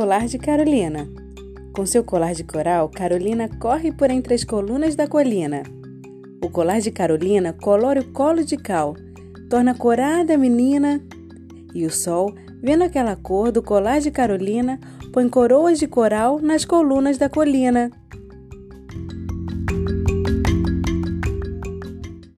Colar de Carolina. Com seu colar de coral, Carolina corre por entre as colunas da colina. O colar de Carolina colore o colo de cal, torna corada a menina. E o sol, vendo aquela cor do colar de Carolina, põe coroas de coral nas colunas da colina.